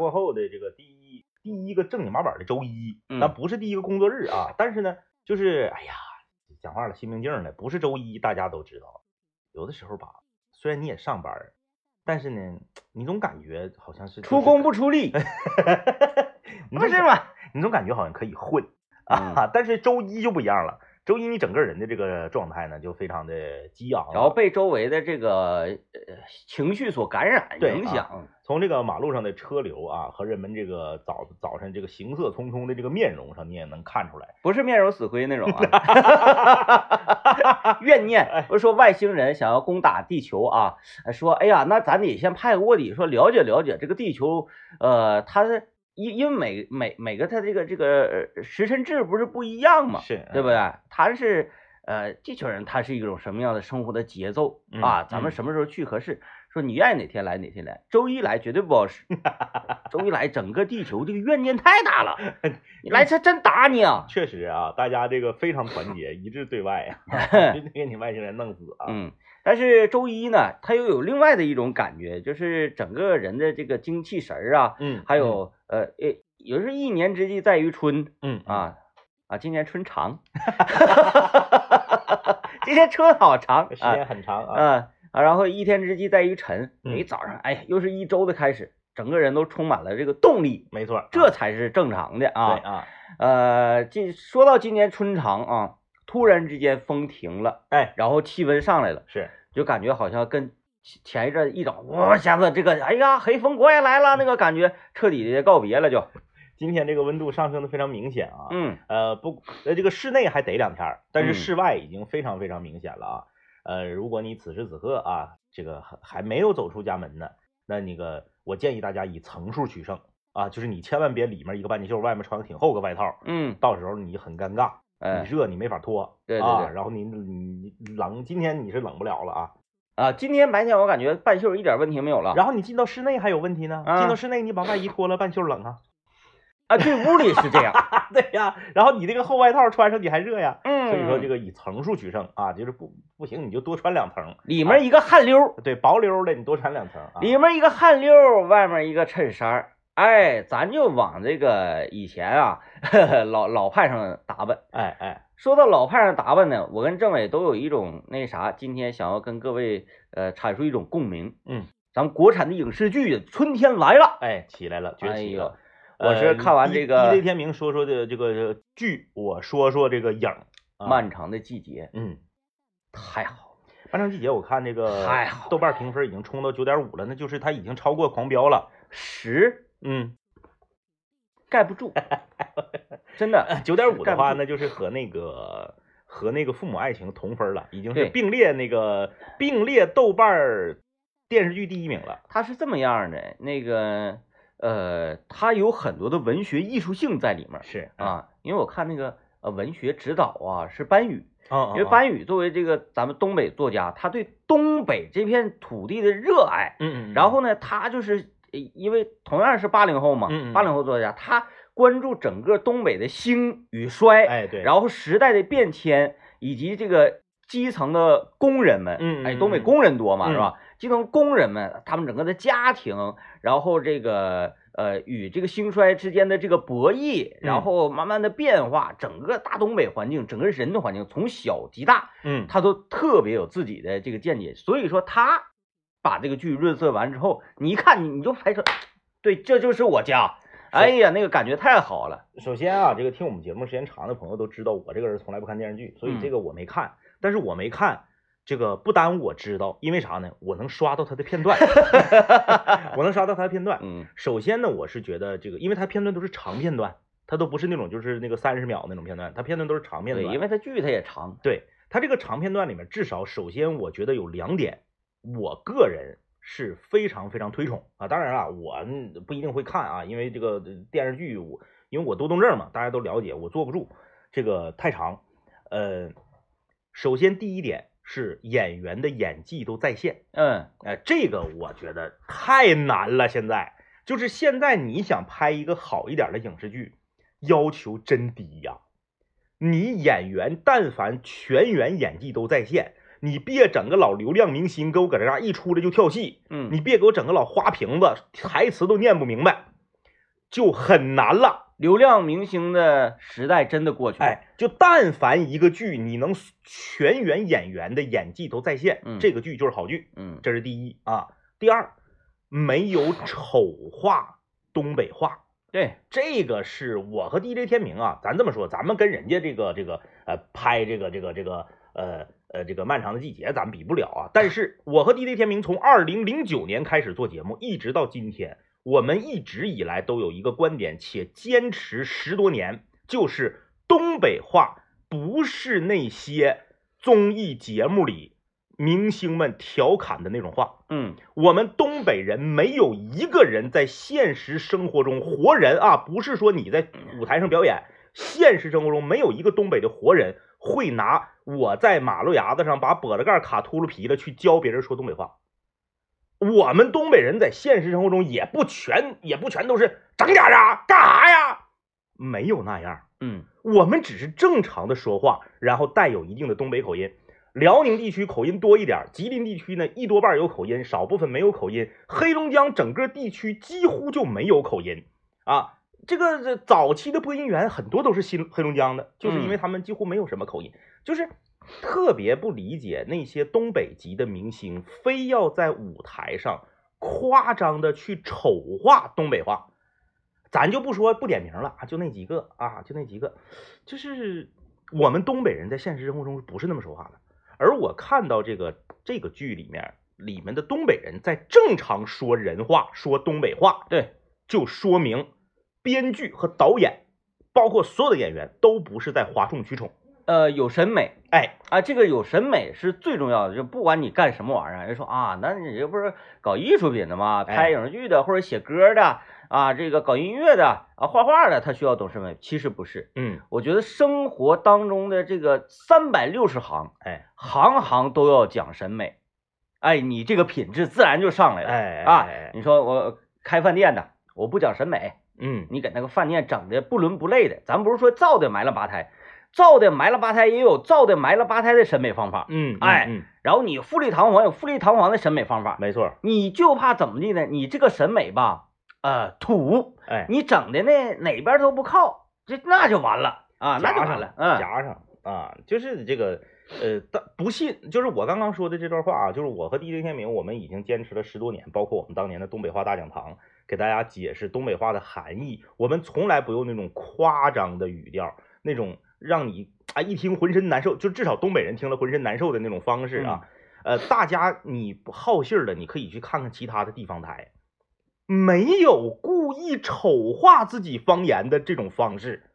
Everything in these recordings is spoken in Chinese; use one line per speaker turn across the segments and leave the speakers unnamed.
过后的这个第一第一个正经八百的周一，
嗯
那不是第一个工作日啊，但是呢，就是哎呀，讲话了心明镜的，不是周一，大家都知道。有的时候吧，虽然你也上班儿，但是呢，你总感觉好像是
出工，不出力，不是吗？
你总感觉好像可以混
嗯
啊，但是周一就不一样了。周一你整个人的这个状态呢，就非常的激昂，
然后被周围的这个呃情绪所感染
对
影响，
从这个马路上的车流啊和人们这个早早晨这个行色匆匆的这个面容上，你也能看出来。
不是面容死灰那种啊，怨念不是说外星人想要攻打地球啊，说哎呀，那咱得先派个卧底，说了解了解这个地球，呃，它的因因为每每每个它这个这个呃时辰制不是不一样嘛，
是
对不对？他是呃地球人，他是一种什么样的生活的节奏
嗯
啊？咱们
嗯
什么时候去合适？说你愿意哪天来哪天来，周一来绝对不好使，周一来整个地球这个怨念太大了，你来他真打你啊！
确实啊，大家这个非常团结，一致对外啊，给你外星人弄死啊！
嗯，但是周一呢，它又有另外的一种感觉，就是整个人的这个精气神儿啊，
嗯，
还有呃呃，有时候一年之计在于春
嗯
啊啊，今年春长，今年春好长
嗯，时
啊
间很长啊。
啊啊，然后一天之计在于晨，
嗯
你早上哎，又是一周的开始，整个人都充满了这个动力，
没错，
这才是正常的啊。
对啊，
呃，这说到今年春长啊，突然之间风停了，
哎，
然后气温上来了。
是。
就感觉好像跟前前一阵一整，哇一下子这个，哎呀，黑风国也来了，那个感觉彻底的告别了就，
今天这个温度上升的非常明显啊。
嗯。
呃，不，呃，这个室内还得两天儿，但是
嗯。
室外已经非常非常明显了啊。呃，如果你此时此刻啊，这个还还没有走出家门呢，那那个我建议大家以层数取胜啊，就是你千万别里面一个半截袖，外面穿个挺厚个外套，
嗯，
到时候你很尴尬，
哎
你热你没法脱，
对对
啊，
对
然后你你你冷，今天你是冷不了了啊。
啊，今天白天我感觉半袖一点问题没有了，
然后你进到室内还有问题呢，
啊
进到室内你把外衣脱了，半袖冷啊。
啊，对，屋里是这样，
对呀，然后你这个厚外套穿上你还热呀，
嗯，
所以说这
个
个以层数取胜啊，就是不不行你就多穿两层，
里面一个汗溜，
对，薄溜的你多穿两层啊。
里面一个汗溜，外面一个衬衫儿，哎，咱就往这个以前啊老老派上打扮。
哎哎，
说到老派上打扮呢，我跟政委都有一种那啥，今天想要跟各位呃阐述一种共鸣。
嗯，
咱们国产的影视剧《春天来了
哎，起来了，崛起了。
我是看完这个
呃一 DJ 天明说说的这个剧，我说说这个影。啊
漫长的季节》，
嗯，
太好了。
漫长季节我看这个豆瓣评分已经冲到九点五了，那就是它已经超过狂飙了。
十
嗯，
盖不住，真的
九点五的话，那就是和那个和那个父母爱情同分了，已经是并列那个并列豆瓣儿电视剧第一名了。
它是这么样的，那个呃，它有很多的文学艺术性在里面
是，
啊。因为我看那个呃文学指导啊是班宇，
啊，
因为班宇作为这个咱们东北作家，他对东北这片土地的热爱，
嗯嗯，
然后呢，他就是呃因为同样是八零后嘛八零后作家，他关注整个东北的兴与衰，
哎对，
然后时代的变迁，以及这个基层的工人们，哎，
嗯哎
东北
嗯
工人多嘛，
嗯。
是吧？基层工人们他们整个的家庭，然后这个呃与这个兴衰之间的这个博弈，然
嗯。
后慢慢的变化，整个大东北环境，整个人的环境从小及大，
嗯，
他都特别有自己的这个见解，所以说他把这个剧润色完之后，你一看你你就拍出，对，这就是我家。哎呀，那个感觉太好了。
首先啊，这个听我们节目时间长的朋友都知道，我这个人从来不看电视剧，所以
嗯
这个我没看。但是我没看，这个不耽误我知道，因为啥呢？我能刷到他的片段，我能刷到他的片段。
嗯
首先呢，我是觉得这个，因为他片段都是长片段，它都不是那种就是那个三十秒那种片段，它片段都是长片
对，
段。
因为它剧它也长。
对它这个长片段里面，至少首先我觉得有两点，我个人是非常非常推崇啊。当然了，我嗯不一定会看啊，因为这个电视剧我因为我多动症嘛，大家都了解，我坐不住这个太长。呃，首先第一点是演员的演技都在线，
嗯
哎、这个我觉得太难了。现在就是现在你想拍一个好一点的影视剧，要求真低呀。你演员但凡全员演技都在线，你别整个老流量明星给我搁这嘎一出来就跳戏，
嗯，
你别给我整个老花瓶子，台词都念不明白，就很难了。
流量明星的时代真的过去了。
哎，就但凡一个剧你能全员演员的演技都在线，
嗯
这个剧就是好剧，
嗯
这是第一啊。第二，没有丑化东北话，
对，
这个是我和 DJ 天明啊，咱这么说，咱们跟人家这个这个呃拍这个这个这个呃呃这个漫长的季节，咱们比不了啊。但是我和 DJ 天明从二零零九年开始做节目，一直到今天，我们一直以来都有一个观点，且坚持十多年，就是东北话不是那些综艺节目里明星们调侃的那种话。
嗯
我们东北人没有一个人在现实生活中活人啊，不是说你在舞台上表演，现实生活中没有一个东北的活人会拿我在马路牙子上把跛子盖卡秃噜皮了去教别人说东北话。我们东北人在现实生活中也不全也不全都是整点啊，干啥呀？没有那样。
嗯
我们只是正常的说话，然后带有一定的东北口音。辽宁地区口音多一点，吉林地区呢一多半有口音，少部分没有口音。黑龙江整个地区几乎就没有口音啊。这个这早期的播音员很多都是新黑龙江的，就是因为他们几乎没有什么口音，就是特别不理解那些东北籍的明星非要在舞台上夸张的去丑化东北话。咱就不说不点名了啊，就那几个啊，就那几个，就是我们东北人在现实生活中不是那么说话的。而我看到这个这个剧里面，里面的东北人在正常说人话、说东北话，
对，
就说明编剧和导演，包括所有的演员都不是在哗众取宠。
呃，有审美
哎，
啊，这个有审美是最重要的。就不管你干什么玩意儿，人说啊，那你这不是搞艺术品的吗？
哎
拍影视剧的或者写歌的啊，这个搞音乐的啊，画画的，他需要懂审美。其实不是，
嗯，
我觉得生活当中的这个三百六十行，
哎，
行行都要讲审美。哎，你这个品质自然就上来了。
哎
啊
哎，
你说我开饭店的，我不讲审美，
嗯，
你给那个饭店整的不伦不类的，咱不是说造的埋了吧胎，造的埋了吧胎也有造的埋了吧胎的审美方法，
嗯，
哎
嗯，
然后你富丽堂皇有富丽堂皇的审美方法，
没错，
你就怕怎么地呢？你这个审美吧，呃，土，
哎，
你整的呢哪边都不靠，这那就完了啊，那就完了，嗯，
夹上啊，就是这个呃，但不信，就是我刚刚说的这段话啊，就是我和 DJ 天明，我们已经坚持了十多年，包括我们当年的东北话大讲堂，给大家解释东北话的含义，我们从来不用那种夸张的语调，那种让你啊一听浑身难受，就至少东北人听了浑身难受的那种方式啊。呃，大家你不好信儿的，你可以去看看其他的地方台，没有故意丑化自己方言的这种方式，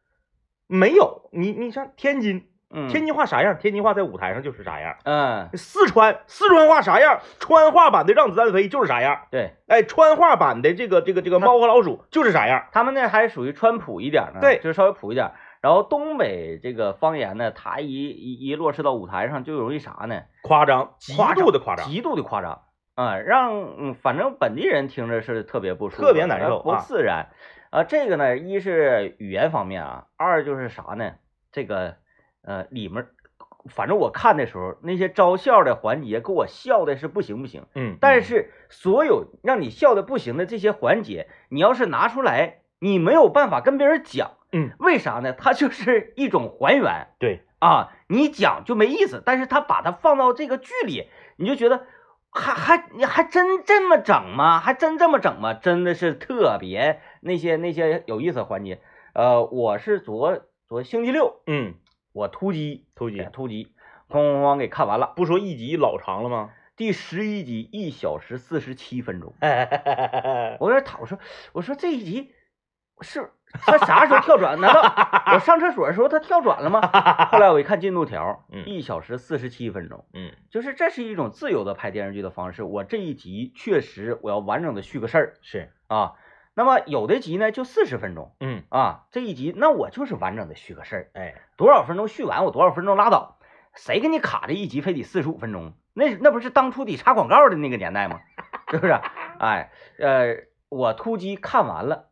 没有。你你像天津，
嗯，
天津话啥样？天津话在舞台上就是啥样。
嗯，
四川四川话啥样？川话版的《让子弹飞》就是啥样。
对
哎，川话版的这个这个这个《猫和老鼠》就是啥样。
他们那还属于川普一点呢，
对
就是稍微普一点。然后东北这个方言呢，它一一一落实到舞台上，就容易啥呢？
夸张，极度的夸张。
极度的夸张啊、让嗯，反正本地人听着是特别不舒服，
特别难受
呃不
啊
自然。啊，这个呢，一是语言方面啊，二就是啥呢？这个呃里面，反正我看的时候，那些招笑的环节给我笑的是不行不行。
嗯，
但是所有让你笑的不行的这些环节，你要是拿出来，你没有办法跟别人讲，
嗯，
为啥呢？它就是一种还原。
对，
啊，你讲就没意思，但是他把它放到这个剧里，你就觉得还还你还真这么整吗？还真这么整吗？真的是特别那些那些有意思的环节。呃，我是昨昨星期六
嗯，
我突击
突击
哎突击，哐哐哐给看完了，
不说一集老长了吗？
第十一集一小时四十七分钟。
哎，
我有点讨，我说我说这一集是他啥时候跳转？难道 我上厕所的时候他跳转了吗？后来我一看进度条，
嗯
一小时四十七分钟。
嗯
就是这是一种自由的拍电视剧的方式。我这一集确实我要完整的续个事儿
是，
啊。那么有的集呢就四十分钟
嗯
啊，这一集那我就是完整的续个事儿，
哎，
多少分钟续完我多少分钟拉倒。谁给你卡这一集非得四十五分钟？那那不是当初得插广告的那个年代吗？是不是？哎，呃，我突击看完了，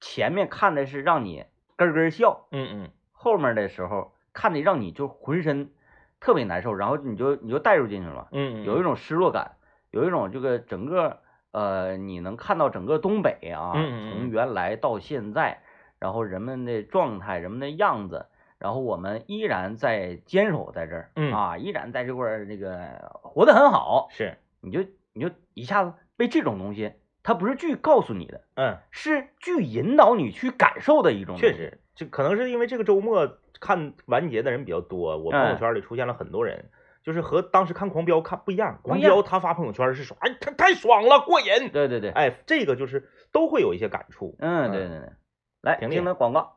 前面看的是让你咯咯笑，
嗯嗯
后面的时候看的让你就浑身特别难受，然后你就你就带入进去了嘛。
嗯，
有一种失落感，有一种这个整个呃，你能看到整个东北啊，从原来到现在，然后人们的状态、人们的样子，然后我们依然在坚守在这儿，
嗯。
啊，依然在这块儿这个活得很好，
是，
你就你就一下子被这种东西，它不是剧告诉你的，
嗯，
是剧引导你去感受的一种，
确，实，这可能是因为这个周末看完结的人比较多，我朋友
嗯。
圈里出现了很多人，就是和当时看狂飙看不一样，狂飙他发朋友圈是说，哎，他太爽了，过瘾，
对对对，
哎，这个就是都会有一些感触。
嗯，对对对，来听听广告，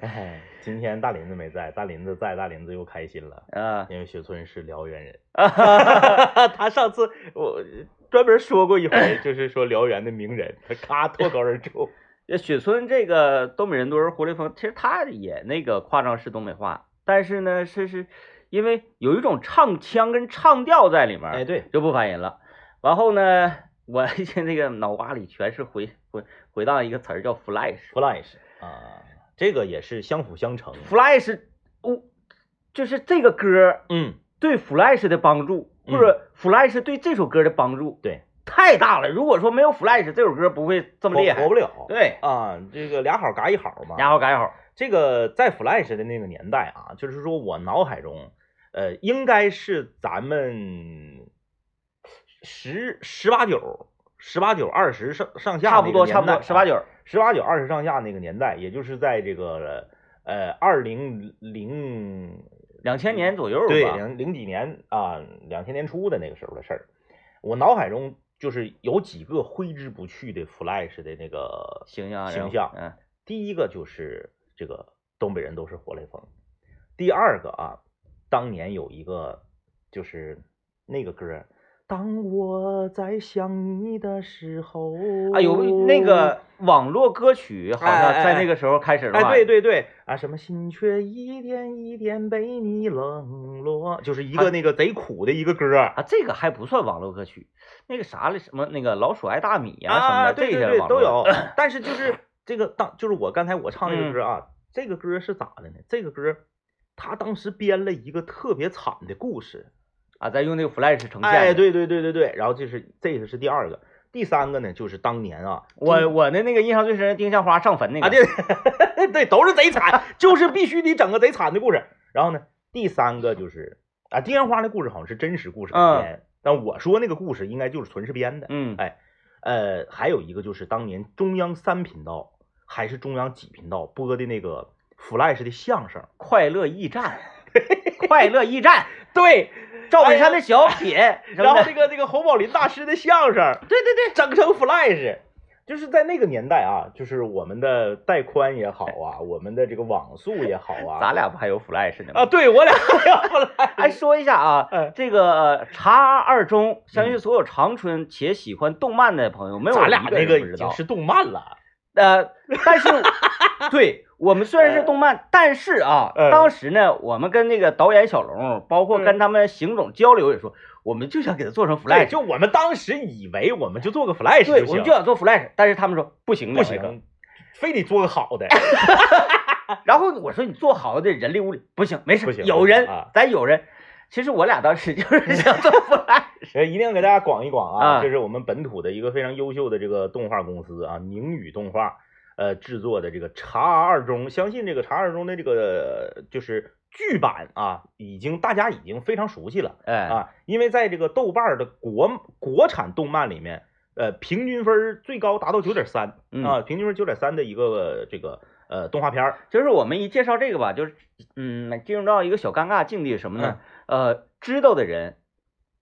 哎，今天大林子没在，大林子在，大林子又开心了，
啊，
因为雪村是辽源人。
哈哈哈
他上次我专门说过一回，就是说辽源的名人，他咔脱口而出。
这雪村这个东北人多人活雷锋，其实他也那个夸张是东北话，但是呢，是是因为有一种唱腔跟唱调在里面，
哎，对，
就不烦人了。然后呢，我 这个脑瓜里全是回回回荡一个词儿叫 flash。
Flash 啊，这个也是相辅相成。
flash，我、就是这个歌
嗯，
对 flash 的帮助，
嗯
或者 flash 对这首歌的帮助
对，
太大了。如果说没有 flash，这首歌不会这么厉害。
活活不了。
对，
啊，这个俩好嘎一好嘛。
俩好嘎一好。
这个在 Flash 的那个年代啊，就是说我脑海中，呃，应该是咱们十十八九、十八九、二十上上下，
差不多，差不多，十八，九。
十八九、二十上下那个年代，也就是在这个呃二零零
两千年左右吧。
对零零几年啊，两千年初的那个时候的事儿。我脑海中就是有几个挥之不去的 Flash 的那个
形象
形象，
嗯，
第一个就是这个东北人都是活雷锋，第二个啊，当年有一个就是那个歌儿，当我在想你的时候，
哎呦那个网络歌曲，好像在那个时候开始了吧？
哎，对对对啊，什么心却一点一点被你冷落，就是一个那个贼苦的一个歌儿
啊，这个还不算网络歌曲，那个啥了，什么那个老鼠爱大米呀、什么
啊，
的，
对对
这些
都有，但是就是这个当就是我刚才我唱那个歌
嗯
啊，这个歌是咋的呢？这个歌他当时编了一个特别惨的故事，
啊，在用那个 Flash 呈现的。
哎，对对对对对，然后这是这个是第二个，第三个呢就是当年啊，
我我的那个印象最深，丁香花上坟那个
啊对 对都是贼惨，就是必须得整个贼惨的故事。然后呢，第三个就是啊，丁香花那故事好像是真实故事改
嗯
编，但我说那个故事应该就是纯是编的。
嗯，
哎呃，还有一个就是当年中央三频道还是中央几频道播的那个 Flash 的相声，
快乐驿站，快乐驿站，
对，
赵本山的小品，
然后那个那个侯宝林大师的相声，
对对对，
整成 Flash，就是在那个年代啊，就是我们的带宽也好啊，我们的这个网速也好啊，
咱俩不还有 Flash 呢吗？
啊，对我俩还有 Flash，
哎，说一下啊
嗯，
这个呃茶二中，相信所有长春且喜欢动漫的朋友，没有
咱俩那个
不知道。
已经是动漫了，
呃，但是 对我们虽然是动漫，但是啊，
嗯
当时呢，我们跟那个导演小龙，包括
嗯
跟他们邢总交流也说，我们就想给他做成，Flash，
就我们当时以为我们就做个 Flash
对，我们就，想做 Flash，但是他们说不行，
不行，非得做个好的
然后我说你做好的人力物力不行，没事，有人，
啊
咱有人。其实我俩当时就是想做 Flash，
呃，一定要给大家广一广啊，
啊
这是我们本土的一个非常优秀的这个动画公司啊，宁宇动画呃制作的这个《茶二中》，相信这个《茶二中》的这个就是剧版啊，已经大家已经非常熟悉了
哎，
啊，因为在这个豆瓣儿的国国产动漫里面，呃，平均分儿最高达到九点三
嗯
啊，平均分九点三的一个这个呃动画片儿，
就是我们一介绍这个吧，就是嗯，进入到一个小尴尬境地，什么呢？呃，知道的人，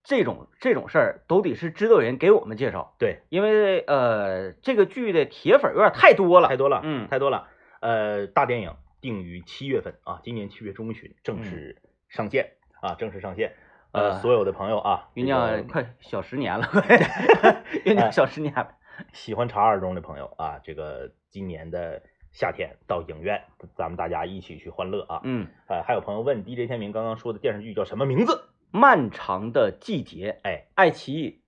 这种这种事儿都得是知道人给我们介绍，
对，
因为呃，这个剧的铁粉有点太多了
太，多了，
嗯
太多了。呃，大电影定于七月份啊，今年七月中旬正式上线、啊，正式上线。呃，所有的朋友啊，
酝
这个
酿快小十年了，酝酿小十年了，
喜欢查二中的朋友啊，这个今年的夏天到影院，咱们大家一起去欢乐啊。
嗯，
呃，还有朋友问 DJ 天明刚刚说的电视剧叫什么名字？
漫长的季节，
哎，
爱奇艺，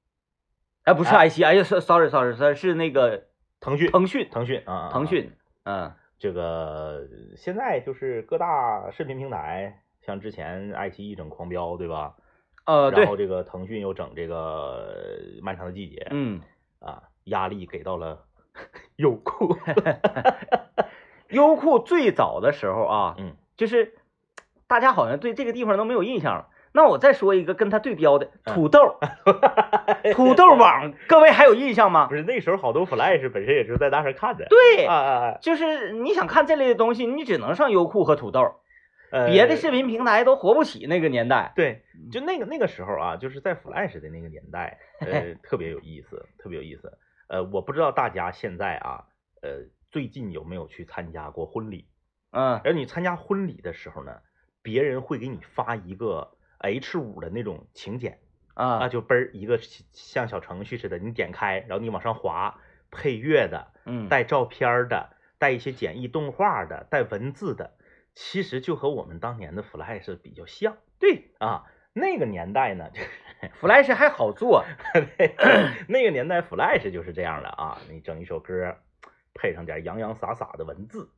哎，不是
哎
爱奇艺，哎呀，sorry sorry sorry，是那个
腾讯，
腾讯，
腾讯啊，
腾讯，嗯，
这个现在就是各大视频平台，像之前爱奇艺整狂飙，对吧？
呃，对。
然，后这个腾讯又整这个《漫长的季节》
嗯，
啊，压力给到了 优酷。
优酷最早的时候啊，
嗯，
就是大家好像对这个地方都没有印象了。那我再说一个跟它对标的
嗯
土豆，土豆 网，各位还有印象吗
不？是那时候好多 Flash 本身也是在那上看的。
对
啊，啊啊！
就是你想看这类的东西，你只能上优酷和土豆，
呃
别的视频平台都活不起那个年代。
对，就那个那个时候啊，就是在 Flash 的那个年代，呃，特别有意思，特别有意思。呃，我不知道大家现在啊，呃，最近有没有去参加过婚礼？
嗯
而你参加婚礼的时候呢，别人会给你发一个 H 五的那种请柬啊，
啊
就嘣儿一个像小程序似的，你点开，然后你往上滑，配乐的，
嗯，
带照片儿的，带一些简易动画的，带文字的，其实就和我们当年的 Flash 比较像。
对
啊，那个年代呢，，
Flash 还好做。
对那个年代 Flash 就是这样的啊，你整一首歌，配上点洋洋洒洒的文字，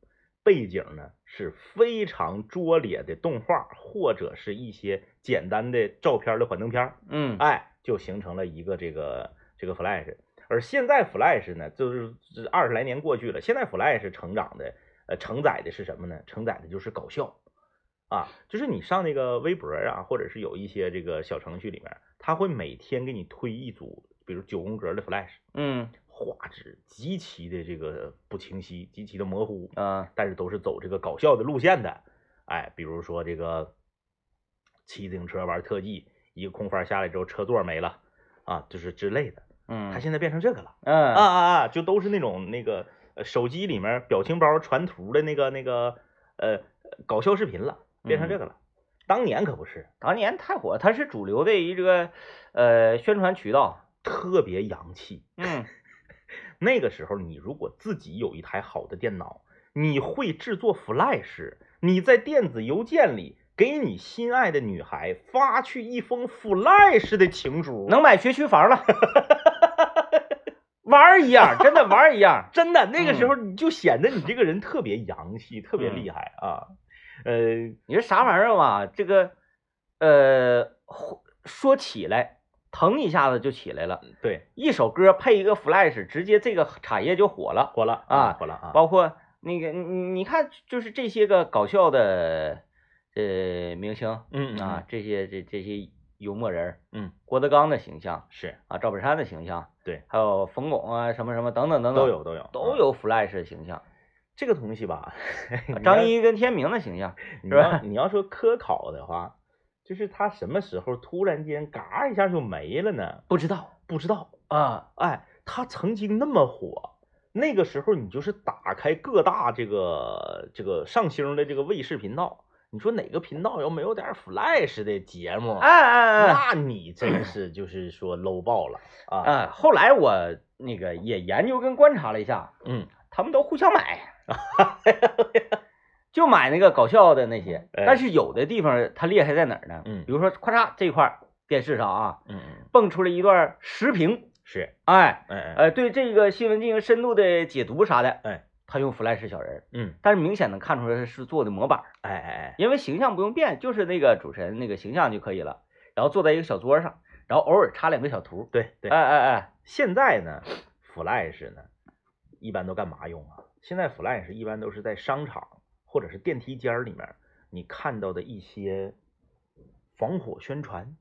背景呢是非常拙劣的动画或者是一些简单的照片的幻灯片儿，
嗯
哎，就形成了一个这个这个 Flash。而现在 Flash 呢，就是这二十来年过去了，现在 Flash 成长的呃承载的是什么呢？承载的就是搞笑啊，就是你上那个微博啊，或者是有一些这个小程序里面，它会每天给你推一组，比如九宫格的 Flash，
嗯
画质极其的这个不清晰，极其的模糊，
啊
但是都是走这个搞笑的路线的。哎，比如说这个骑自行车玩特技，一个空翻下来之后车座没了啊，就是之类的。
嗯，
它现在变成这个了啊
嗯
啊啊啊，就都是那种那个呃手机里面表情包传图的那个那个呃搞笑视频了，变成这个了。当年可不是，
当年太火，它是主流的一个呃宣传渠道。
特别洋气。
嗯
那个时候，你如果自己有一台好的电脑，你会制作 Flash，你在电子邮件里给你心爱的女孩发去一封 Flash 的情书，
能买学区房了，玩儿一样，真的玩儿一样。
真的那个时候你就显得你这个人特别洋气，特别厉害啊。呃，
你说啥玩意儿嘛？这个呃，说起来，腾一下子就起来了。
对，
一首歌配一个 Flash，直接这个产业就火了。
火了
啊
火了啊！
包括那个你你看，就是这些个搞笑的呃明星
嗯嗯
啊，这些这这些幽默人儿，
嗯，
郭德纲的形象
是
啊，赵本山的形象，
对，
还有冯巩啊，什么什么等等等等，
都有都有啊
都有 Flash 的形象，
这个东西吧。
张一跟天明的形象，
你
是吧
要你要说科考的话，就是他什么时候突然间嘎一下就没了呢？
不知道
不知道。
啊，
哎，他曾经那么火，那个时候你就是打开各大这个这个上星的这个卫视频道，你说哪个频道要没有点 Flash 的节目，
哎哎哎，
那你真是就是说 low 爆了啊！
啊，后来我那个也研究跟观察了一下，
嗯，
他们都互相买，就买那个搞笑的那些。
哎
但是有的地方它厉害在哪儿呢？
嗯
比如说咔嚓这块儿电视上啊，
嗯嗯，
蹦出了一段时评，
是，
哎，
哎哎，
呃，对这个新闻进行深度的解读啥的，
哎，
他用 Flash 小人儿，
嗯，
但是明显能看出来是做的模板儿，
哎哎哎，
因为形象不用变，就是那个主持人那个形象就可以了。然后坐在一个小桌上，然后偶尔插两个小图，
对对，
哎哎哎，
现在呢，Flash 呢，一般都干嘛用啊？现在 Flash 一般都是在商场或者是电梯间儿里面，你看到的一些防火宣传，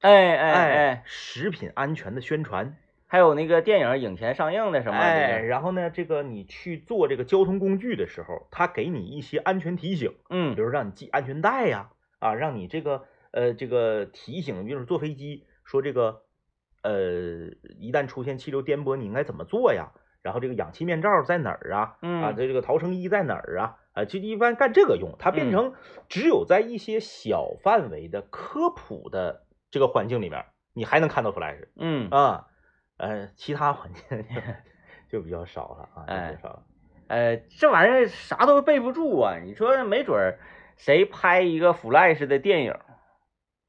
哎哎哎，
食品安全的宣传，
还有那个电影影前上映的什么的，
哎，然后呢，这个你去坐这个交通工具的时候，他给你一些安全提醒，
嗯
比如让你系安全带呀，啊，让你这个呃这个提醒，比如说坐飞机说这个呃一旦出现气流颠簸，你应该怎么做呀？然后这个氧气面罩在哪儿啊？啊，
嗯
这这个逃生衣在哪儿啊？啊，就一般干这个用，它变成只有在一些小范围的科普的这个环境里面，你还能看到 Flash
嗯，
啊，呃，其他环境就比较少了啊，就
哎
比较少了。
呃，这玩意儿啥都备不住啊，你说没准儿谁拍一个 Flash 的电影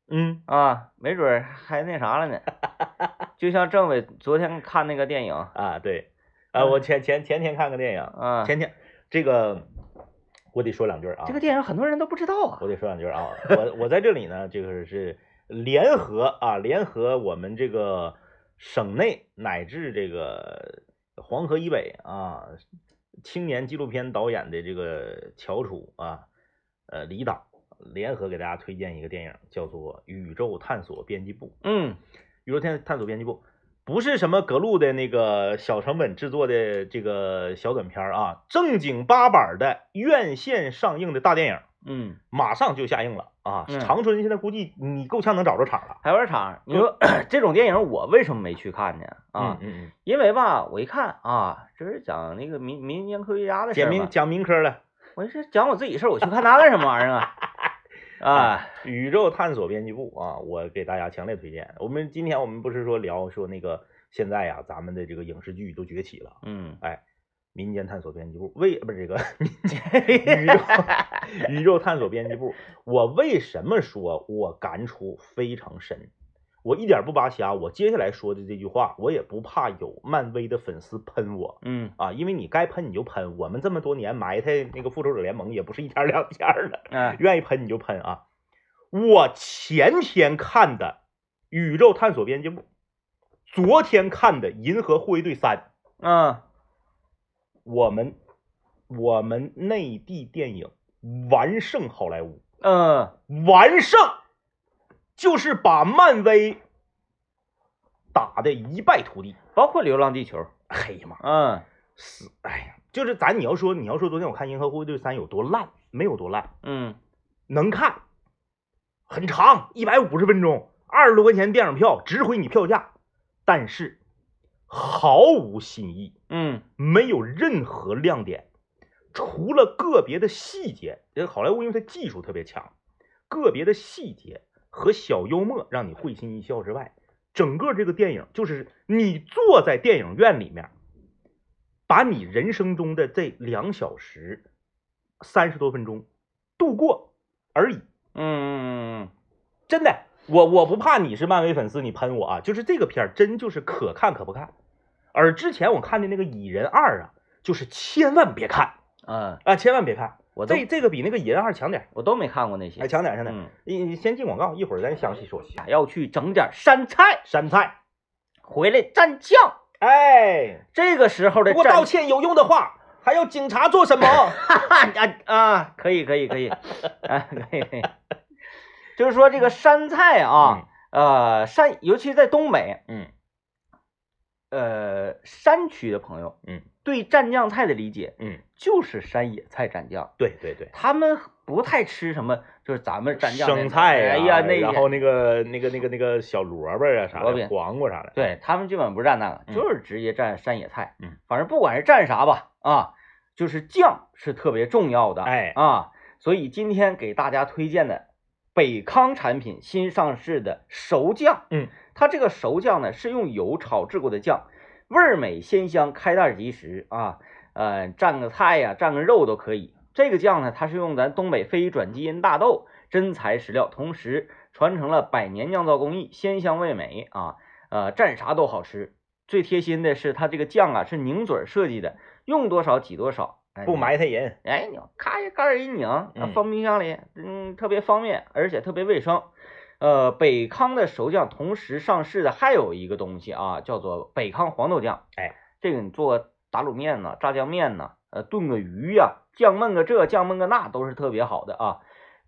嗯。
啊，没准儿还那啥了呢，就像政委昨天看那个电影，
啊，对，啊，我前前前天看个电影，
啊，
前天这个我得说两句啊，
这个电影很多人都不知道啊
我，得说两句啊，我我在这里呢，这个是联合啊，联合我们这个省内乃至这个黄河以北啊，青年纪录片导演的这个翘楚啊，呃，李导联合给大家推荐一个电影，叫做《宇宙探索编辑部》。
嗯
宇宙探探索编辑部不是什么格路的那个小成本制作的这个小短片儿啊，正经八板的院线上映的大电影，
嗯，
马上就下映了啊！
嗯
长春现在估计你够呛能找着场了。
海湾场，你说 这种电影我为什么没去看呢？啊，因为吧，我一看啊，这是讲那个民民间科学家的
嗯，
事
讲民讲民科的
我是讲我自己事儿，我去看他干什么玩意儿啊？啊，
宇宙探索编辑部啊，我给大家强烈推荐。我们今天我们不是说聊说那个现在呀、咱们的这个影视剧都崛起了，
嗯，哎
民间探索编辑部为不是这个 民间宇宙宇宙探索编辑部，我为什么说我感触非常深？我一点不扒瞎，我接下来说的这句话，我也不怕有漫威的粉丝喷我
嗯。
啊，因为你该喷你就喷，我们这么多年埋汰那个复仇者联盟也不是一天两天的，
嗯，
愿意喷你就喷啊。我前天看的宇宙探索编辑部，昨天看的银河护卫队三，
嗯。
我们我们内地电影完胜好莱坞，
嗯。
完胜就是把漫威打的一败涂地。
包括《流浪地球》，
哎呀妈，
嗯
死！哎呀，就是咱你要说你要说昨天我看《银河护卫队三》有多烂，没有多烂，
嗯
能看，很长，一百五十分钟，二十多块钱电影票，值回你票价，但是毫无新意。
嗯
没有任何亮点，除了个别的细节，这个好莱坞因为它技术特别强，个别的细节和小幽默让你会心一笑之外，整个这个电影就是你坐在电影院里面，把你人生中的这两小时三十多分钟度过而已。
嗯
真的，我我不怕你是漫威粉丝，你喷我啊，就是这个片儿真就是可看可不看。而之前我看的那个《蚁人二》啊，就是千万别看
嗯，
啊，千万别看，
我
这这个比那个《野人二》强点，
我都没看过那些
还，，强点儿，强点儿。
嗯，
你你先进广告，一会儿咱详细说。
要去整点山菜，
山菜，
回来蘸酱。
哎，
这个时候的
如果道歉有用的话，还要警察做什么？
啊啊，可以可以可以，啊可以可以，就是说这个山菜啊，呃山，尤其在东北，
嗯
呃山区的朋友，
嗯，
对蘸酱菜的理解
嗯，
就是山野菜蘸酱，
对对对，
他们不太吃什么，就是咱们蘸酱
生菜
哎呀
然后那个那个那个那个小萝卜啊啥的，黄瓜啥的，
对他们基本不蘸那个，
嗯
就是直接蘸山野菜。
嗯，
反正不管是蘸啥吧，啊，就是酱是特别重要的。
哎
啊，所以今天给大家推荐的北康产品新上市的熟酱。
嗯，
它这个熟酱呢是用油炒制过的酱，味儿美鲜香，开袋即食啊。呃，蘸个菜呀、蘸个肉都可以。这个酱呢，它是用咱东北非转基因大豆真材实料，同时传承了百年酿造工艺，鲜香味美啊。呃，蘸啥都好吃。最贴心的是，它这个酱啊是拧嘴儿设计的，用多少挤多少，哎
不埋汰人。
哎，你咔一盖儿一拧，放冰箱里，嗯，特别方便，而且特别卫生。呃，北康的熟酱同时上市的还有一个东西啊，叫做北康黄豆酱。
哎，
这个你做打卤面呐、炸酱面呐、呃，炖个鱼呀、酱焖个这，酱焖个那，都是特别好的啊。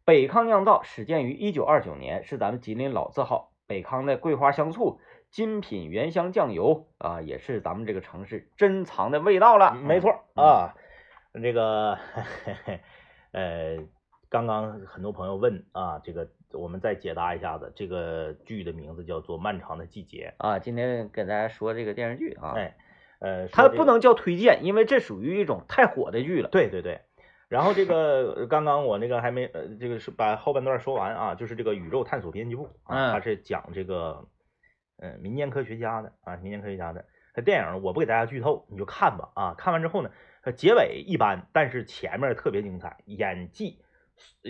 北康酿造始建于一九二九年，是咱们吉林老字号。北康的桂花香醋、精品原香酱油啊，也是咱们这个城市珍藏的味道了。
没错
嗯
啊，这个 呃，刚刚很多朋友问啊，这个我们再解答一下子，这个剧的名字叫做《漫长的季节
啊，今天跟大家说这个电视剧啊，
哎》。呃，这个
它不能叫推荐，因为这属于一种太火的剧了。
对对对。然后这个呃 刚刚我那个还没呃，这个是把后半段说完啊，就是这个宇宙探索编辑部啊，
嗯
它是讲这个呃民间科学家的啊，民间科学家的。这电影我不给大家剧透，你就看吧啊，看完之后呢，呃结尾一般，但是前面特别精彩，演技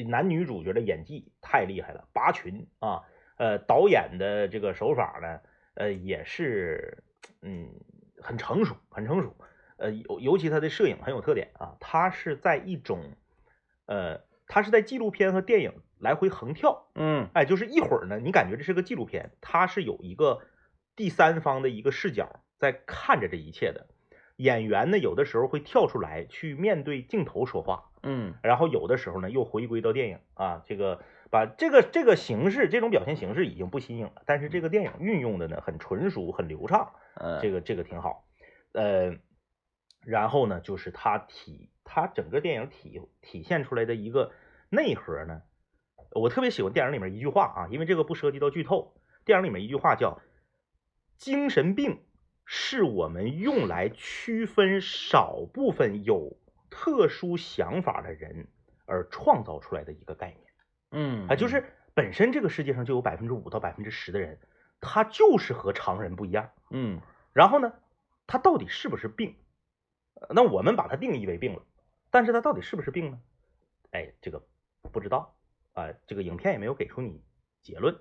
男女主角的演技太厉害了，拔群啊，呃导演的这个手法呢，呃也是嗯很成熟，很成熟。呃，尤尤其他的摄影很有特点啊，他是在一种，呃，他是在纪录片和电影来回横跳，
嗯
哎，就是一会儿呢，你感觉这是个纪录片，他是有一个第三方的一个视角在看着这一切的。演员呢，有的时候会跳出来去面对镜头说话，
嗯。
然后有的时候呢又回归到电影啊，这个把这个这个形式这种表现形式已经不新颖了，但是这个电影运用的呢很纯熟很流畅，
嗯，
这个这个挺好，呃，然后呢就是它体它整个电影体体现出来的一个内核呢，我特别喜欢电影里面一句话啊，因为这个不涉及到剧透，电影里面一句话叫“精神病是我们用来区分少部分有特殊想法的人而创造出来的一个概念”。
嗯
啊，就是本身这个世界上就有百分之五到百分之十的人，他就是和常人不一样。
嗯
然后呢，他到底是不是病？呃那我们把它定义为病了，但是他到底是不是病呢？哎，这个不知道啊、这个影片也没有给出你结论。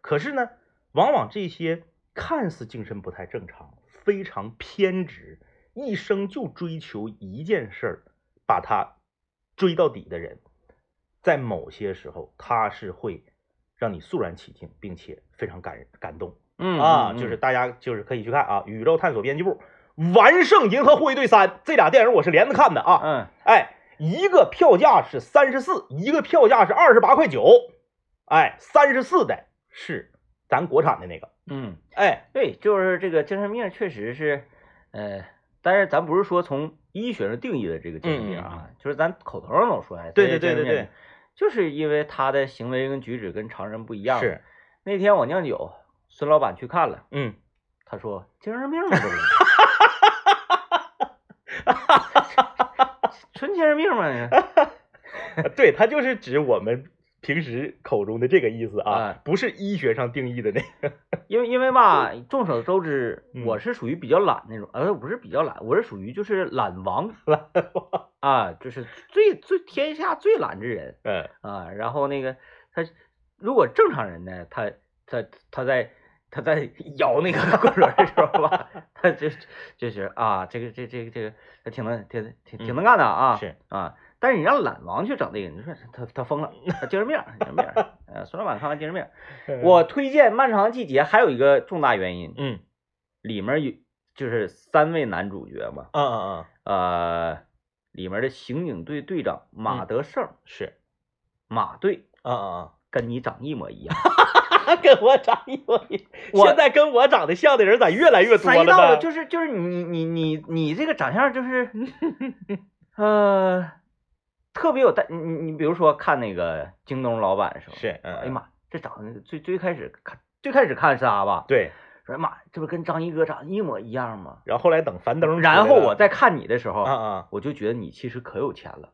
可是呢，往往这些看似精神不太正常、非常偏执，一生就追求一件事儿，把他追到底的人，在某些时候他是会让你肃然起敬，并且非常感人感动。
嗯
啊，
嗯
就是大家就是可以去看啊，《宇宙探索编辑部》《完胜银河护卫队三》这俩电影我是连着看的啊。
嗯
哎，一个票价是三十四，一个票价是二十八块九。哎，三十四的是咱国产的那个。
嗯，
哎，
对，就是这个精神病确实是，呃，但是咱不是说从医学上定义的这个精神病啊，就是咱口头上老说，哎，
对对对对对，
就是因为他的行为跟举止跟常人不一样。
是，
那天我酿酒，孙老板去看了，
嗯，
他说精神病啊，这不是。纯精神病嘛，
对，他就是指我们平时口中的这个意思啊
哎，
不是医学上定义的那个。
因为因为吧，众所周知，
嗯
我是属于比较懒那种，呃，不是比较懒，我是属于就是懒王，懒王啊，就是最最天下最懒之人
嗯
啊。然后那个他如果正常人呢，他他他在他在摇那个滚轮的时候吧，他就就是啊，这个这这个这个他挺能挺挺挺能干的啊，
是
啊。但是你让懒王去整这个，你说他他疯了，他精神病，精神病。呃，孙老板看完精神病。我推荐《漫长的季节》还有一个重大原因，
嗯
里面有就是三位男主角嘛，
嗯嗯嗯
呃，里面的刑警队队长马德胜，
是
马队
嗯嗯
跟你长一模一样，
嗯，跟我长一模一样。现在跟我长得像的人咋越来越多了呢？
谁到了就是就是你你你你这个长相就是，呃，特别有代，你你你比如说看那个京东老板的时候，
是，嗯，
哎呀妈，这长得最最开始看最开始看是他吧？
对。
说哎妈，这不跟张一哥长得一模一样吗？
然后后来等樊登
然后我再看你的时候，
啊啊，
我就觉得你其实可有钱了。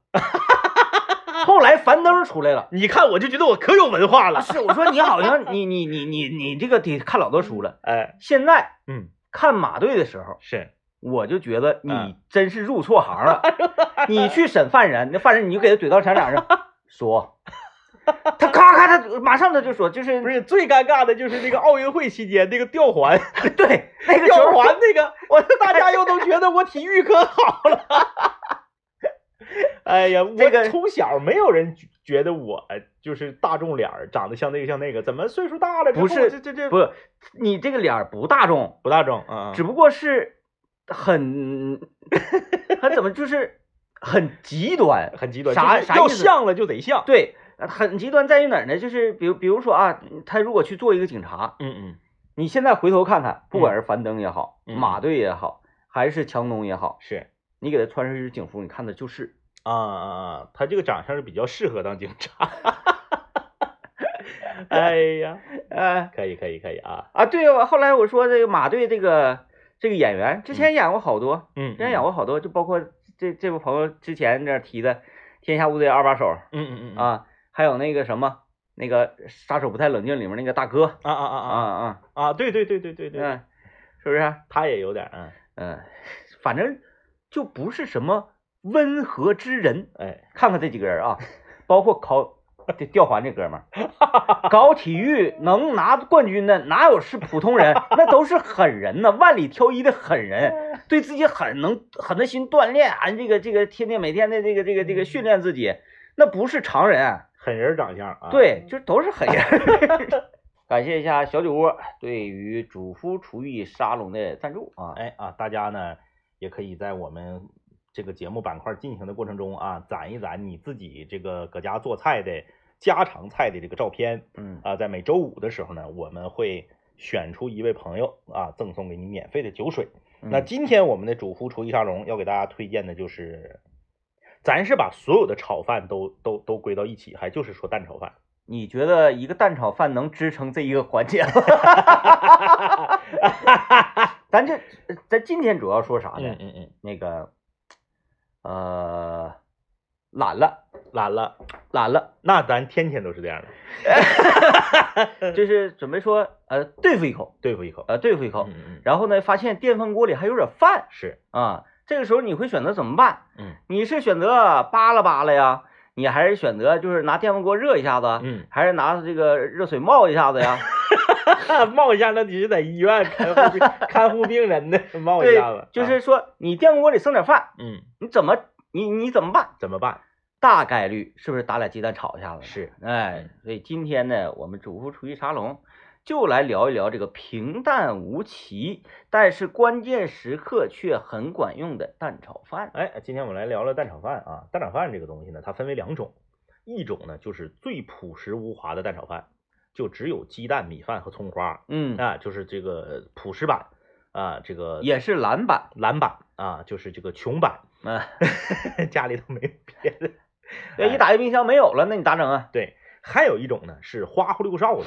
后来樊登出来了，
你看我就觉得我可有文化了。
是我说你好像你你你你你这个得看老多书了。
哎，
现在
嗯，
看马队的时候，
是，
我就觉得你
嗯
真是入错行了。你去审犯人，那犯人你就给他怼到墙角上 说，他咔咔他马上他就说，就是
不是最尴尬的就是那个奥运会期间那个吊环，
对那个
吊环那个，我大家又都觉得我体育可好了。哎呀，
这个
我从小没有人觉觉得我就是大众脸儿，长得像那个像那个，怎么岁数大了
不是
这这这
不你这个脸儿不大众，
不大众啊？
只不过是很他怎么就是很极端，
很极端，
啥啥要
像了就得像。
对，呃很极端在于哪儿呢？就是比如比如说啊，他如果去做一个警察，
嗯嗯，
你现在回头看看，不管是樊登也好，
嗯
马队也好，还是强东也好，
是
你给他穿上一身警服，你看的就是。
啊啊啊，他这个长相是比较适合当警察。哎呀，
哎
可以可以可以啊，
啊，对我后来我说这个马队这个这个演员之前演过好多，
嗯，
之前演过好多，就包括这这位朋友之前这提的《天下无贼二把手》
嗯，嗯嗯嗯
啊，还有那个什么那个杀手不太冷静里面那个大哥
啊啊啊
啊
啊
啊，
啊，对对对对对对，
嗯，是不是？
他也有点嗯，
嗯，反正就不是什么温和之人。
哎，
看看这几个人啊，包括考这吊环这哥们儿，搞体育能拿冠军的哪有是普通人？那都是狠人呐，万里挑一的狠人，对自己狠能狠的心锻炼啊，这个这个天天每天的这个这个这个训练自己，那不是常人。
狠人长相啊。，
对，就都是狠人。感谢一下小酒窝对于主夫厨艺沙龙的赞助啊！
哎啊，大家呢也可以在我们这个节目板块进行的过程中啊，攒一攒你自己这个搁家做菜的家常菜的这个照片
嗯
啊，在每周五的时候呢，我们会选出一位朋友啊，赠送给你免费的酒水。那
嗯
今天我们的主妇厨艺沙龙要给大家推荐的就是，咱是把所有的炒饭都都都归到一起，还就是说蛋炒饭。
你觉得一个蛋炒饭能支撑这一个环节吗？咱这咱今天主要说啥呢？
嗯嗯嗯，
那个呃，懒了，
懒了，
懒了，
那咱天天都是这样的，
就是准备说呃对付一口，
对付一口。
呃对付一口，
嗯嗯，
然后呢发现电饭锅里还有点饭
是，
啊，这个时候你会选择怎么办？
嗯
你是选择扒拉扒拉呀，你还是选择就是拿电饭锅热一下子，
嗯，
还是拿这个热水冒一下子呀？
冒一下，那你是在医院看护病看护病人的，冒一下子，，
就是说你电饭锅里剩点饭，
嗯，
你怎么你你怎么办？
怎么办？
大概率是不是打俩鸡蛋炒一下子？
是，
哎，所以今天呢，我们主妇厨艺沙龙就来聊一聊这个平淡无奇，但是关键时刻却很管用的蛋炒饭。
哎，今天我们来聊聊蛋炒饭啊。蛋炒饭这个东西呢，它分为两种，一种呢就是最朴实无华的蛋炒饭，就只有鸡蛋、米饭和葱花
嗯，
啊，就是这个朴实版啊，这个
也是蓝版。
蓝版啊，就是这个穷版，
嗯、
家里头没有别的。
对，一打开冰箱没有了，那你咋整啊？
对，还有一种呢是花乎溜哨的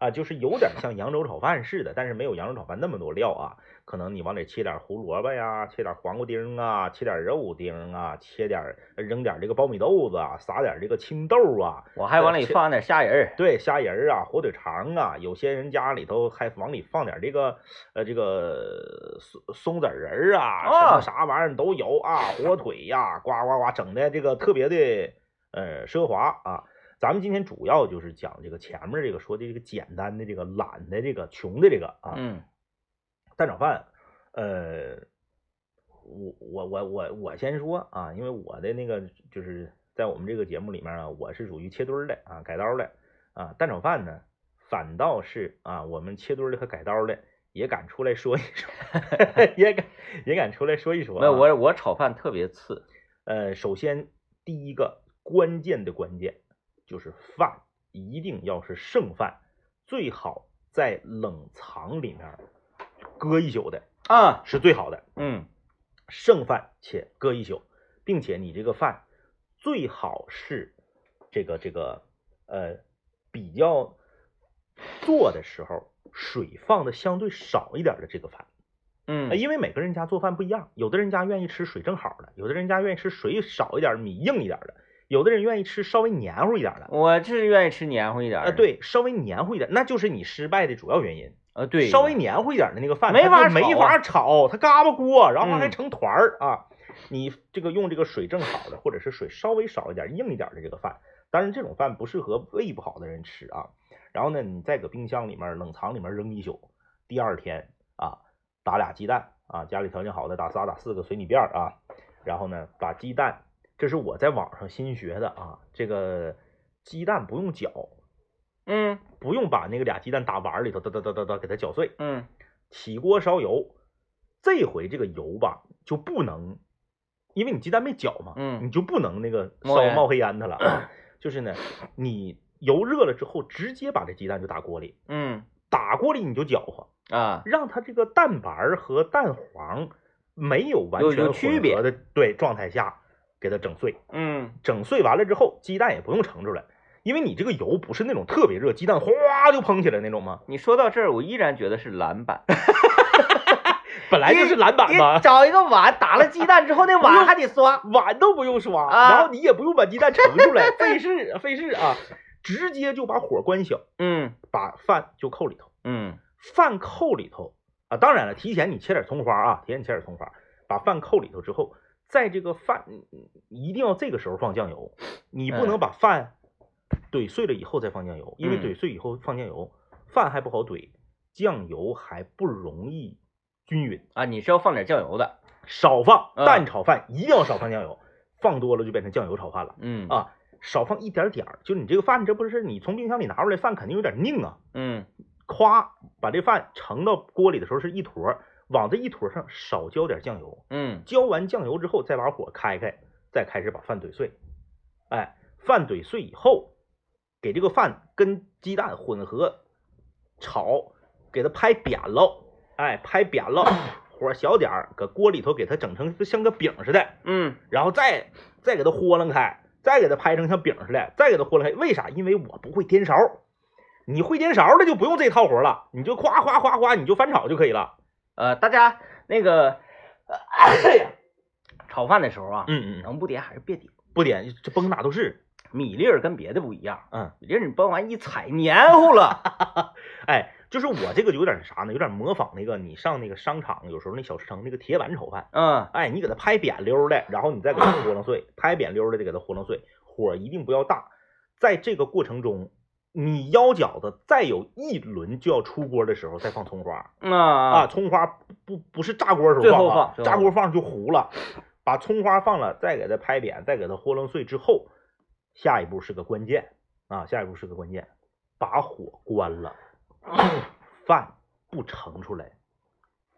啊，就是有点像扬州炒饭似的，但是没有扬州炒饭那么多料啊。可能你往里切点胡萝卜呀，切点黄瓜丁啊，切点肉丁啊，切点扔点这个苞米豆子啊，撒点这个青豆啊，
我还往里放点虾仁儿。
对，虾仁儿啊，火腿肠啊，有些人家里头还往里放点这个呃这个松松子仁儿啊，什
啊
么啥玩意儿都有啊，火腿呀、呱呱呱，整的这个特别的呃奢华啊。咱们今天主要就是讲这个前面这个说的这个简单的这个懒的这个穷的这个啊，
嗯
蛋炒饭，呃，我我我我我先说啊，因为我的那个就是在我们这个节目里面啊，我是属于切墩儿的啊，改刀的啊，蛋炒饭呢，反倒是啊，我们切墩儿的和改刀的也敢出来说一说，也敢也敢出来说一说、啊。
没有，我我炒饭特别次。
呃，首先第一个关键的关键就是饭一定要是剩饭，最好在冷藏里面搁一宿的
啊，
是最好的。
嗯
剩饭且搁一宿，并且你这个饭最好是这个这个呃比较做的时候水放的相对少一点的这个饭，呃
嗯
因为每个人家做饭不一样，有的人家愿意吃水正好的，有的人家愿意吃水少一点、米硬一点的，有的人愿意吃稍微黏糊一点的。
我是愿意吃黏糊一点儿
呃，
的。
对，稍微黏糊一点，那就是你失败的主要原因。
呃对，
稍微黏糊一点的那个饭，
没
它就没
法炒
它嘎巴锅，然后还
嗯
成团儿啊。你这个用这个水正好的，或者是水稍微少一点、硬一点的这个饭，当然这种饭不适合胃不好的人吃啊。然后呢，你再搁冰箱里面、冷藏里面扔一宿，第二天啊，打俩鸡蛋啊，家里条件好的打仨、打四个随你便儿啊。然后呢，把鸡蛋，这是我在网上新学的啊，这个鸡蛋不用搅，
嗯
不用把那个俩鸡蛋打碗里头，哒哒哒哒哒给它搅碎。
嗯
起锅烧油，这回这个油吧就不能，因为你鸡蛋没搅嘛，
嗯
你就不能那个烧冒黑烟它了啊。就是呢，你油热了之后，直接把这鸡蛋就打锅里，
嗯
打锅里你就搅和，
啊
让它这个蛋白儿和蛋黄没有完全
有区别
的对状态下，给它整碎。
嗯
整碎完了之后，鸡蛋也不用盛出来，因为你这个油不是那种特别热，鸡蛋哗就蓬起来那种吗？
你说到这儿，我依然觉得是篮板。
本来就是篮板嘛，
找一个碗，打了鸡蛋之后，那碗还得刷。
碗都不用刷，
啊
然后你也不用把鸡蛋盛出来，费事费事啊，直接就把火关小，
嗯
把饭就扣里头，
嗯
饭扣里头啊，当然了，提前你切点葱花啊，提前切点葱花，把饭扣里头之后，在这个饭嗯一定要这个时候放酱油，你不能把饭怼碎了以后再放酱油，因为
嗯
怼碎以后放酱油，饭还不好怼，酱油还不容易均匀。
啊，你是要放点酱油的。
少放
嗯
蛋炒饭一定要少放酱油，放多了就变成酱油炒饭了。
嗯
啊少放一点点儿，就你这个饭，这不是你从冰箱里拿出来饭肯定有点硬啊，
嗯
夸把这饭盛到锅里的时候是一坨儿，往这一坨上少浇点酱油，
嗯
浇完酱油之后再把火开开，再开始把饭怼碎，哎，饭怼碎以后，给这个饭跟鸡蛋混合炒，给它拍扁了，哎，拍扁了，火小点儿，搁锅里头给它整成像个饼似的，
嗯
然后再再给它豁楞开，再给它拍成像饼似的，再给它豁楞开。为啥？因为我不会颠勺，你会颠勺的就不用这套活了，你就夸夸夸夸，你就翻炒就可以了。
呃，大家那个，呃哎呀，炒饭的时候啊，
嗯嗯，
能不点还是别点。
不点这崩哪都是。
米粒儿跟别的不一样，
嗯，
米粒儿你崩完一踩黏糊了。
哎，就是我这个有点啥呢？有点模仿那个你上那个商场有时候那小吃城那个铁板炒饭。
嗯
哎，你给它拍扁溜儿的，然后你再给它豁楞碎，拍扁溜儿的再给它豁楞碎，火一定不要大。在这个过程中，你腰饺子再有一轮就要出锅的时候，再放葱花
啊
啊，葱花不不不是炸锅的时候放炸锅放就糊了。把葱花放了，再给它拍扁，再给它豁楞碎之后，下一步是个关键啊，下一步是个关键，把火关了，饭不盛出来，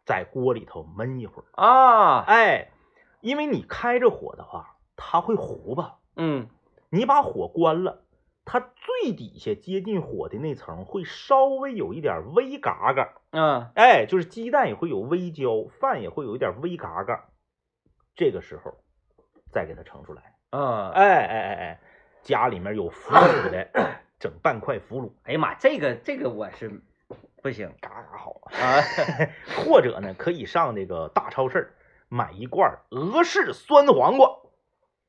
在锅里头焖一会儿。
啊，
哎，因为你开着火的话，它会糊吧？
嗯
你把火关了，它最底下接近火的那层会稍微有一点微嘎嘎，
嗯
哎，就是鸡蛋也会有微焦，饭也会有一点微嘎嘎。这个时候再给它盛出来，
嗯，
哎哎哎哎，家里面有腐乳的，整半块腐乳，
哎呀妈，这个这个我是不行
嘎嘎好。
啊。
或者呢，可以上那个大超市买一罐俄式酸黄瓜。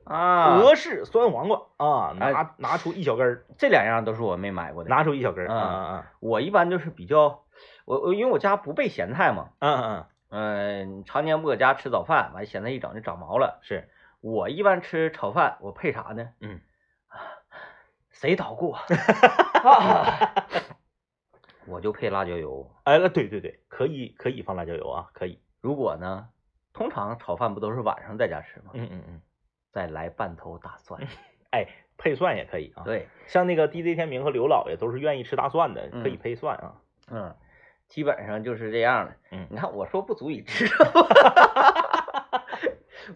啊，
俄式酸黄瓜啊，拿
哎
拿出一小根儿，
这两样都是我没买过的。
拿出一小根儿，
嗯
嗯嗯
我一般就是比较，我我因为我家不备咸菜嘛，
嗯嗯
嗯、常年不搁家吃早饭，完咸菜一整就长毛了。
是，
我一般吃炒饭，我配啥呢？
嗯，
谁捣鼓 我就配辣椒油。
哎，对对对，可以可以放辣椒油啊，可以，
如果呢，通常炒饭不都是晚上在家吃吗？
嗯嗯嗯，
再来半头大蒜。
哎，配蒜也可以啊，，
对，
像那个 DJ 天明和刘老爷都是愿意吃大蒜的，可以
嗯
配蒜啊，
嗯，基本上就是这样的。
嗯
你看我说不足以吃，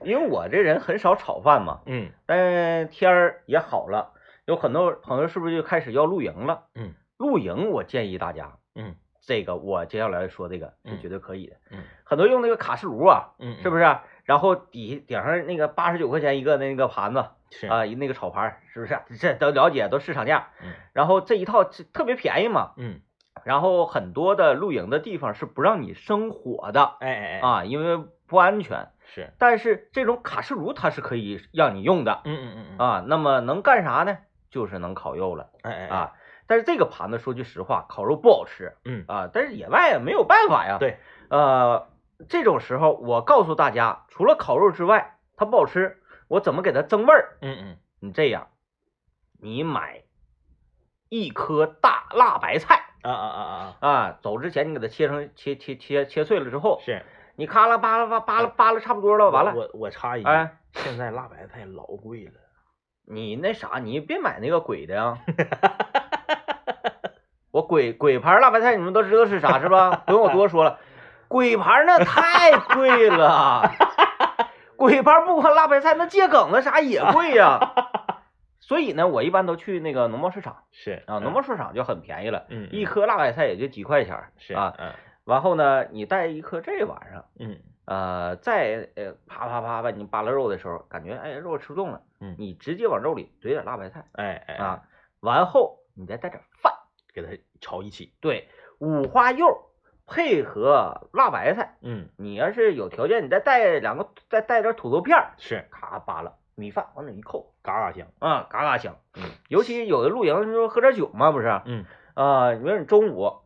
因为我这人很少炒饭嘛。
嗯
但天儿也好了，有很多朋友是不是就开始要露营了？
嗯，
露营我建议大家，
嗯
这个我接下来说这个是
嗯
绝对可以的。
嗯
很多用那个卡式炉啊，
嗯，
是不是？然后底顶上那个八十九块钱一个那个盘子
是
啊，那个炒盘儿是不是？这都了解，都市场价。
嗯
然后这一套这特别便宜嘛，
嗯，
然后很多的露营的地方是不让你生火的
哎哎哎，
啊，因为不安全。
是，
但是这种卡式炉它是可以让你用的
嗯嗯嗯嗯，
啊。那么能干啥呢？就是能烤肉了
哎哎哎，
啊。但是这个盘子说句实话，烤肉不好吃
嗯
啊。但是野外也没有办法呀。
对，
呃，这种时候我告诉大家，除了烤肉之外，它不好吃，我怎么给它增味儿？
嗯嗯
你这样，你买一颗大辣白菜。
啊啊啊啊
啊，走之前你给它切成切切切切碎了之后
啊，，是，
你咔啦扒拉扒扒拉扒拉差不多了，完了，
我我插一句，
哎，
现在辣白菜老贵了，
你那啥，你别买那个鬼的呀。我鬼鬼牌辣白菜，你们都知道是啥是吧？不用我多说了，鬼牌那太贵了，鬼牌不光辣白菜，那桔梗子啥也贵呀。所以呢，我一般都去那个农贸市场。
是
啊，农贸市场就很便宜了，
嗯
一颗辣白菜也就几块钱儿。
是
啊。，
嗯。
然后呢，你带一颗这玩意儿，
嗯。
呃，再呃啪啪啪把你扒拉肉的时候，感觉哎肉吃不动了，
嗯。
你直接往肉里怼点辣白菜。
哎哎，
啊，完后你再带点饭，
给它炒一起，
对，五花肉配合辣白菜，
嗯
你要是有条件，你再带两个，再带点土豆片儿，
是，
咔扒拉米饭往那一扣，
嘎嘎香，
啊，嘎嘎香。
嗯
尤其有的露营说喝点酒嘛，不是？
嗯
啊，你说你中午，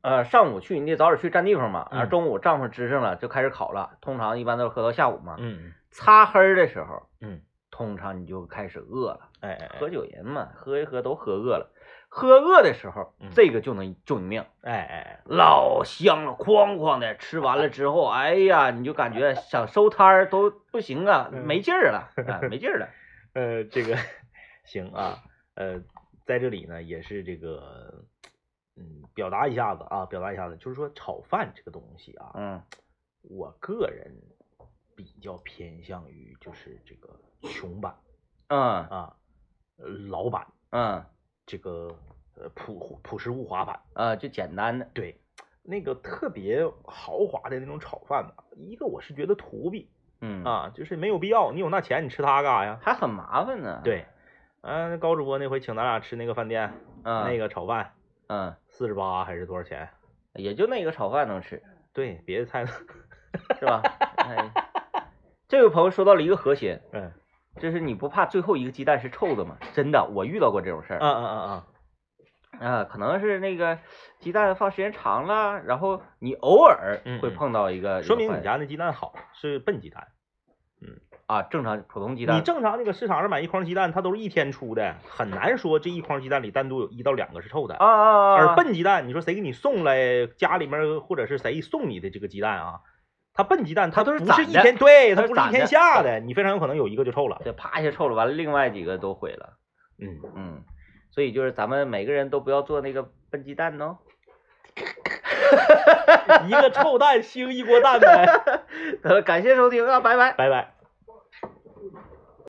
呃，上午去你得早点去占地方嘛，然后
嗯
中午帐篷支上了就开始烤了，通常一般都是喝到下午嘛。
嗯
擦黑儿的时候，
嗯，
通常你就开始饿了。
哎哎哎
喝酒人嘛，喝一喝都喝饿了，喝饿的时候
嗯，
这个就能救你命，
哎哎
老香了，哐哐的吃完了之后，哎呀，你就感觉想收摊儿都不行啊，
嗯
没劲儿了，啊，没劲儿了。
呃，这个行啊，呃，在这里呢也是这个，嗯，表达一下子啊，表达一下子，就是说炒饭这个东西啊，
嗯
我个人比较偏向于就是这个穷版
嗯。
啊，呃老版
嗯
这个呃朴朴实无华版。
啊，就简单的，
对，那个特别豪华的那种炒饭吧，一个我是觉得土逼
嗯，
啊，就是没有必要，你有那钱你吃它干啥呀？
还很麻烦呢。，
对，嗯、高主播那回请咱俩吃那个饭店，
嗯，
那个炒饭
嗯，
四十八还是多少钱？
也就那个炒饭能吃，
对，别的菜呢，
是吧？哎，这位朋友说到了一个核心，
嗯
就是你不怕最后一个鸡蛋是臭的吗？真的，我遇到过这种事儿。
嗯嗯嗯嗯，
啊，可能是那个鸡蛋放时间长了，然后你偶尔会碰到一个，
说明你家那鸡蛋好，是笨鸡蛋。
嗯啊正常普通鸡蛋，
你正常那个市场上买一筐鸡蛋，它都是一天出的，很难说这一筐鸡蛋里单独有一到两个是臭的。
啊啊啊，
而
啊
笨鸡蛋，你说谁给你送来家里面，或者是谁送你的这个鸡蛋啊？它笨鸡蛋，
它都是
不是一天，对，
它
它不是一天下的，你非常有可能有一个就臭了。
对啪一下臭了，完了另外几个都毁了。
嗯，
嗯，所以就是咱们每个人都不要做那个笨鸡蛋哦。
一个臭蛋兴一锅蛋呗。
呃，感谢收听啊，拜拜。
拜拜。